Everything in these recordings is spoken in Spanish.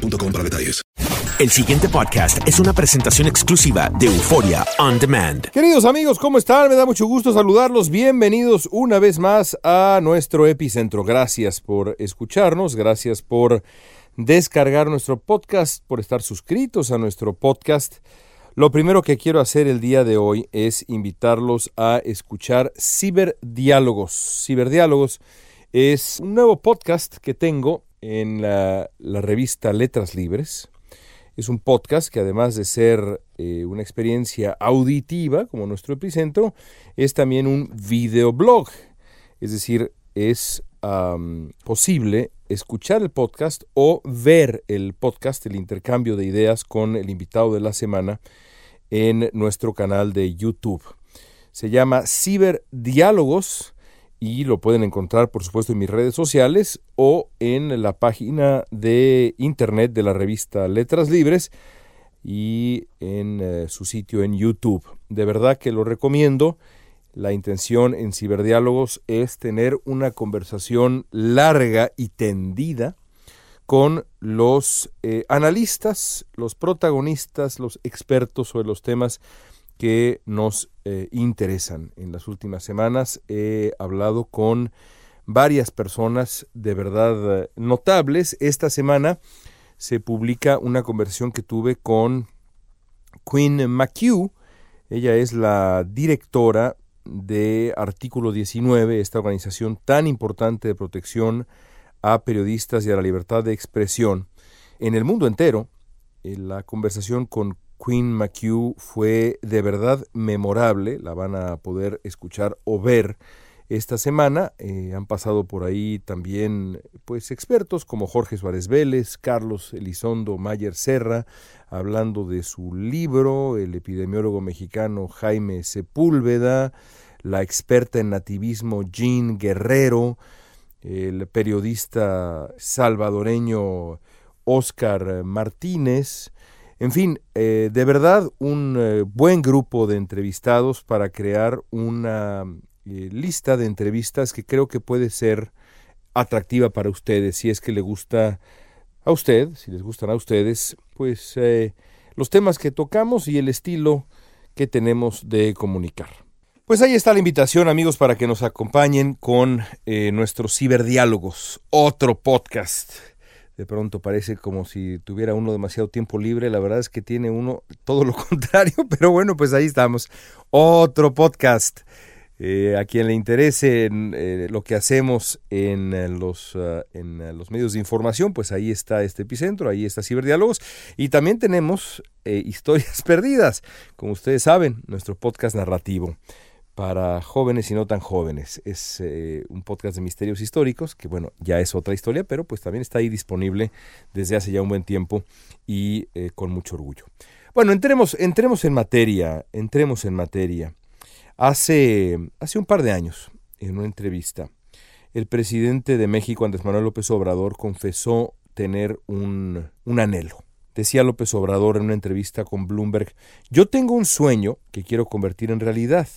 boostmobile.com para detalles. El siguiente podcast es una presentación exclusiva de Euforia On Demand. Queridos amigos, ¿cómo están? Me da mucho gusto saludarlos. Bienvenidos una vez más a nuestro epicentro. Gracias por escucharnos, gracias por descargar nuestro podcast, por estar suscritos a nuestro podcast. Lo primero que quiero hacer el día de hoy es invitarlos a escuchar Ciberdiálogos. Ciberdiálogos es un nuevo podcast que tengo en la, revista Letras Libres. Es un podcast que además de ser eh, una experiencia auditiva como nuestro epicentro, es también un videoblog. Es decir, es posible escuchar el podcast o ver el podcast, el intercambio de ideas con el invitado de la semana en nuestro canal de YouTube. Se llama Ciberdiálogos y lo pueden encontrar por supuesto en mis redes sociales o en la página de internet de la revista Letras Libres y en eh, su sitio en YouTube. De verdad que lo recomiendo. La intención en Ciberdiálogos es tener una conversación larga y tendida con los eh, analistas, los protagonistas, los expertos sobre los temas que nos eh, interesan. En las últimas semanas he hablado con varias personas de verdad eh, notables. Esta semana se publica una conversación que tuve con Queen McHugh. Ella es la directora de Artículo 19, esta organización tan importante de protección a periodistas y a la libertad de expresión en el mundo entero. Eh, la conversación con Queen McHugh fue de verdad memorable, la van a poder escuchar o ver esta semana. Eh, han pasado por ahí también pues expertos como Jorge Suárez Vélez, Carlos Elizondo Mayer Serra, hablando de su libro, el epidemiólogo mexicano Jaime Sepúlveda, la experta en nativismo Jean Guerrero, el periodista salvadoreño Oscar Martínez, en fin, eh, de verdad un eh, buen grupo de entrevistados para crear una eh, lista de entrevistas que creo que puede ser atractiva para ustedes, si es que le gusta a usted, si les gustan a ustedes, pues los temas que tocamos y el estilo que tenemos de comunicar. Pues ahí está la invitación, amigos, para que nos acompañen con nuestros ciberdiálogos, otro podcast de pronto parece como si tuviera uno demasiado tiempo libre. La verdad es que tiene uno todo lo contrario, pero bueno, pues ahí estamos. Otro podcast. Eh, a quien le interese eh, lo que hacemos en, eh, los, en los medios de información, pues ahí está este epicentro, ahí está Ciberdiálogos. Y también tenemos historias perdidas, como ustedes saben, nuestro podcast narrativo para jóvenes y no tan jóvenes. Es eh, un podcast de misterios históricos, que bueno, ya es otra historia, pero pues también está ahí disponible desde hace ya un buen tiempo y eh, con mucho orgullo. Bueno, entremos, entremos en materia, entremos en materia. Hace, hace un par de años, en una entrevista, el presidente de México, Andrés Manuel López Obrador, confesó tener un, un anhelo. Decía López Obrador en una entrevista con Bloomberg, yo tengo un sueño que quiero convertir en realidad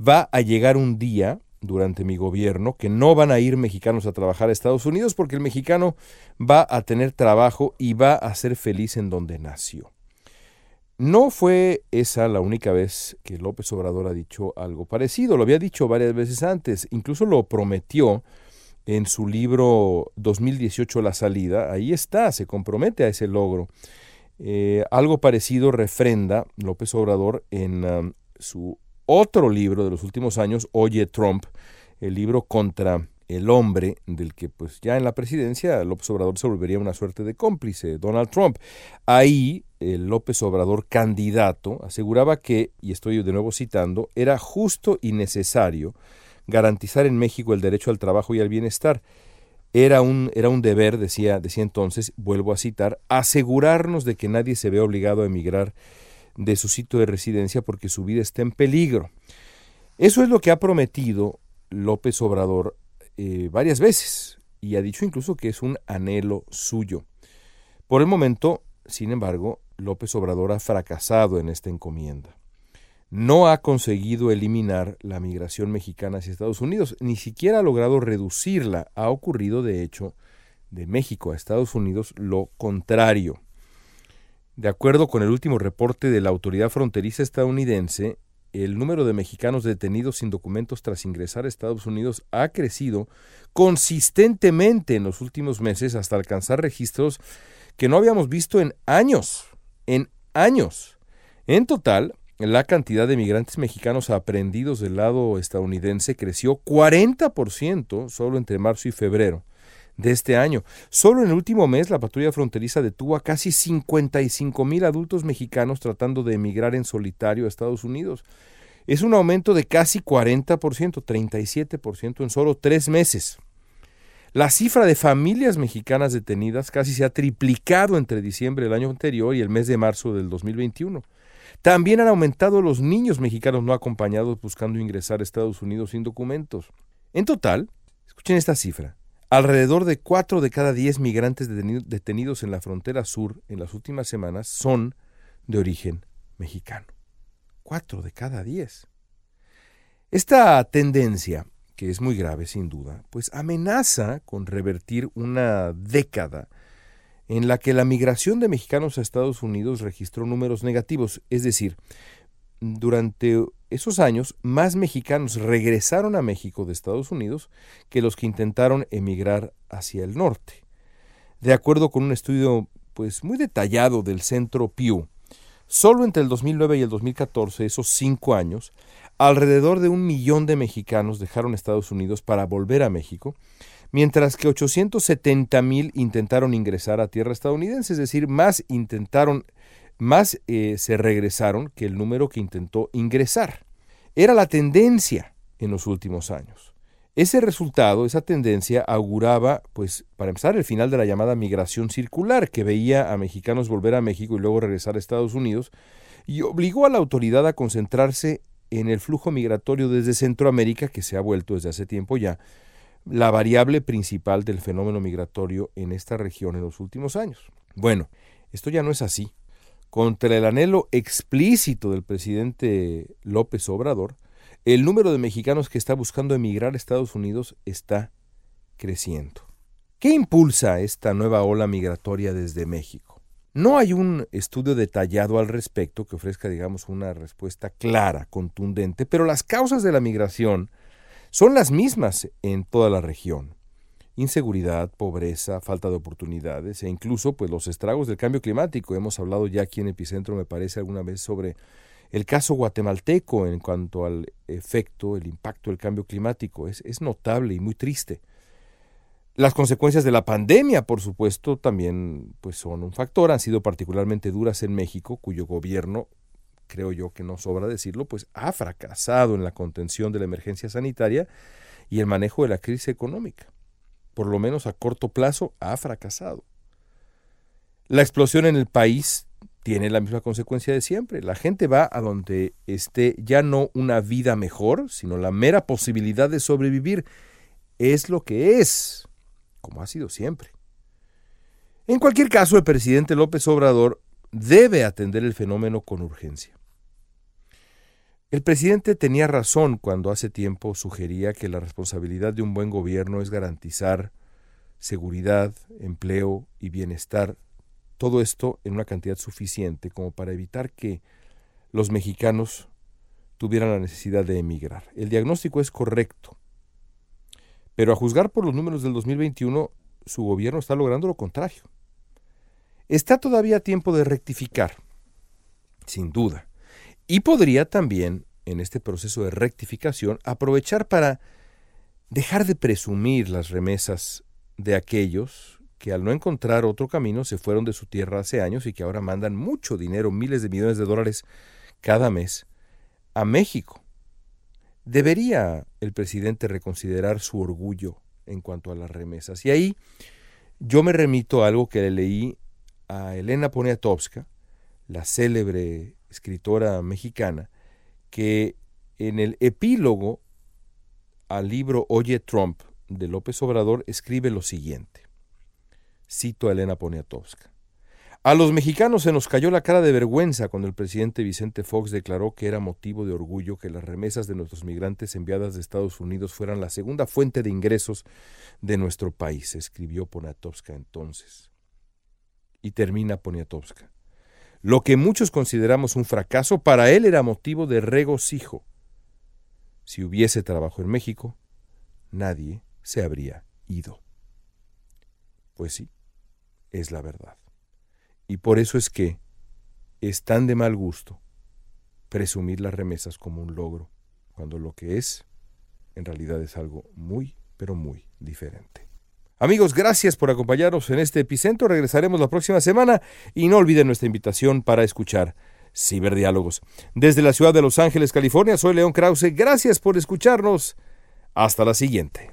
va a llegar un día durante mi gobierno que no van a ir mexicanos a trabajar a Estados Unidos porque el mexicano va a tener trabajo y va a ser feliz en donde nació. No fue esa la única vez que López Obrador ha dicho algo parecido, lo había dicho varias veces antes, incluso lo prometió en su libro 2018 La salida, ahí está, se compromete a ese logro. Eh, algo parecido refrenda López Obrador en um, su otro libro de los últimos años, Oye Trump, el libro contra el hombre del que pues ya en la presidencia López Obrador se volvería una suerte de cómplice, Donald Trump. Ahí el López Obrador candidato aseguraba que, y estoy de nuevo citando, era justo y necesario garantizar en México el derecho al trabajo y al bienestar. Era un, era un deber, decía, decía entonces, vuelvo a citar, asegurarnos de que nadie se vea obligado a emigrar de su sitio de residencia porque su vida está en peligro. Eso es lo que ha prometido López Obrador eh, varias veces y ha dicho incluso que es un anhelo suyo. Por el momento, sin embargo, López Obrador ha fracasado en esta encomienda no ha conseguido eliminar la migración mexicana hacia Estados Unidos, ni siquiera ha logrado reducirla. Ha ocurrido, de hecho, de México a Estados Unidos lo contrario. De acuerdo con el último reporte de la autoridad fronteriza estadounidense, el número de mexicanos detenidos sin documentos tras ingresar a Estados Unidos ha crecido consistentemente en los últimos meses hasta alcanzar registros que no habíamos visto en años, en años. En total, la cantidad de migrantes mexicanos aprendidos del lado estadounidense creció 40% solo entre marzo y febrero de este año. Solo en el último mes la patrulla fronteriza detuvo a casi 55 mil adultos mexicanos tratando de emigrar en solitario a Estados Unidos. Es un aumento de casi 40%, 37% en solo tres meses. La cifra de familias mexicanas detenidas casi se ha triplicado entre diciembre del año anterior y el mes de marzo del 2021. También han aumentado los niños mexicanos no acompañados buscando ingresar a Estados Unidos sin documentos. En total, escuchen esta cifra, alrededor de 4 de cada 10 migrantes detenidos en la frontera sur en las últimas semanas son de origen mexicano. 4 de cada 10. Esta tendencia, que es muy grave sin duda, pues amenaza con revertir una década en la que la migración de mexicanos a Estados Unidos registró números negativos, es decir, durante esos años más mexicanos regresaron a México de Estados Unidos que los que intentaron emigrar hacia el norte. De acuerdo con un estudio pues muy detallado del Centro Pew, solo entre el 2009 y el 2014, esos cinco años, alrededor de un millón de mexicanos dejaron Estados Unidos para volver a México mientras que 870 mil intentaron ingresar a tierra estadounidense, es decir, más intentaron, más eh, se regresaron que el número que intentó ingresar. Era la tendencia en los últimos años. Ese resultado, esa tendencia, auguraba, pues, para empezar, el final de la llamada migración circular, que veía a mexicanos volver a México y luego regresar a Estados Unidos, y obligó a la autoridad a concentrarse en el flujo migratorio desde Centroamérica, que se ha vuelto desde hace tiempo ya la variable principal del fenómeno migratorio en esta región en los últimos años. Bueno, esto ya no es así. Contra el anhelo explícito del presidente López Obrador, el número de mexicanos que está buscando emigrar a Estados Unidos está creciendo. ¿Qué impulsa esta nueva ola migratoria desde México? No hay un estudio detallado al respecto que ofrezca, digamos, una respuesta clara, contundente, pero las causas de la migración son las mismas en toda la región. Inseguridad, pobreza, falta de oportunidades e incluso pues los estragos del cambio climático. Hemos hablado ya aquí en Epicentro, me parece, alguna vez sobre el caso guatemalteco en cuanto al efecto, el impacto del cambio climático. Es, es notable y muy triste. Las consecuencias de la pandemia, por supuesto, también pues son un factor, han sido particularmente duras en México, cuyo gobierno creo yo que no sobra decirlo, pues ha fracasado en la contención de la emergencia sanitaria y el manejo de la crisis económica. Por lo menos a corto plazo ha fracasado. La explosión en el país tiene la misma consecuencia de siempre. La gente va a donde esté ya no una vida mejor, sino la mera posibilidad de sobrevivir. Es lo que es, como ha sido siempre. En cualquier caso, el presidente López Obrador debe atender el fenómeno con urgencia. El presidente tenía razón cuando hace tiempo sugería que la responsabilidad de un buen gobierno es garantizar seguridad, empleo y bienestar, todo esto en una cantidad suficiente como para evitar que los mexicanos tuvieran la necesidad de emigrar. El diagnóstico es correcto, pero a juzgar por los números del 2021, su gobierno está logrando lo contrario. Está todavía tiempo de rectificar, sin duda y podría también, en este proceso de rectificación, aprovechar para dejar de presumir las remesas de aquellos que al no encontrar otro camino se fueron de su tierra hace años y que ahora mandan mucho dinero, miles de millones de dólares cada mes, a México. ¿Debería el presidente reconsiderar su orgullo en cuanto a las remesas. Y ahí yo me remito a algo que le leí a Elena Poniatowska, la célebre escritora mexicana, que en el epílogo al libro Oye Trump de López Obrador escribe lo siguiente. Cito a Elena Poniatowska. A los mexicanos se nos cayó la cara de vergüenza cuando el presidente Vicente Fox declaró que era motivo de orgullo que las remesas de nuestros migrantes enviadas de Estados Unidos fueran la segunda fuente de ingresos de nuestro país, escribió Poniatowska entonces. Y termina Poniatowska. Lo que muchos consideramos un fracaso, para él era motivo de regocijo. Si hubiese trabajo en México, nadie se habría ido. Pues sí, es la verdad. Y por eso es que es tan de mal gusto presumir las remesas como un logro, cuando lo que es, en realidad es algo muy, pero muy diferente. Amigos, gracias por acompañarnos en este epicentro. Regresaremos la próxima semana y no olviden nuestra invitación para escuchar Ciberdiálogos. Desde la ciudad de Los Ángeles, California, soy León Krause. Gracias por escucharnos. Hasta la siguiente.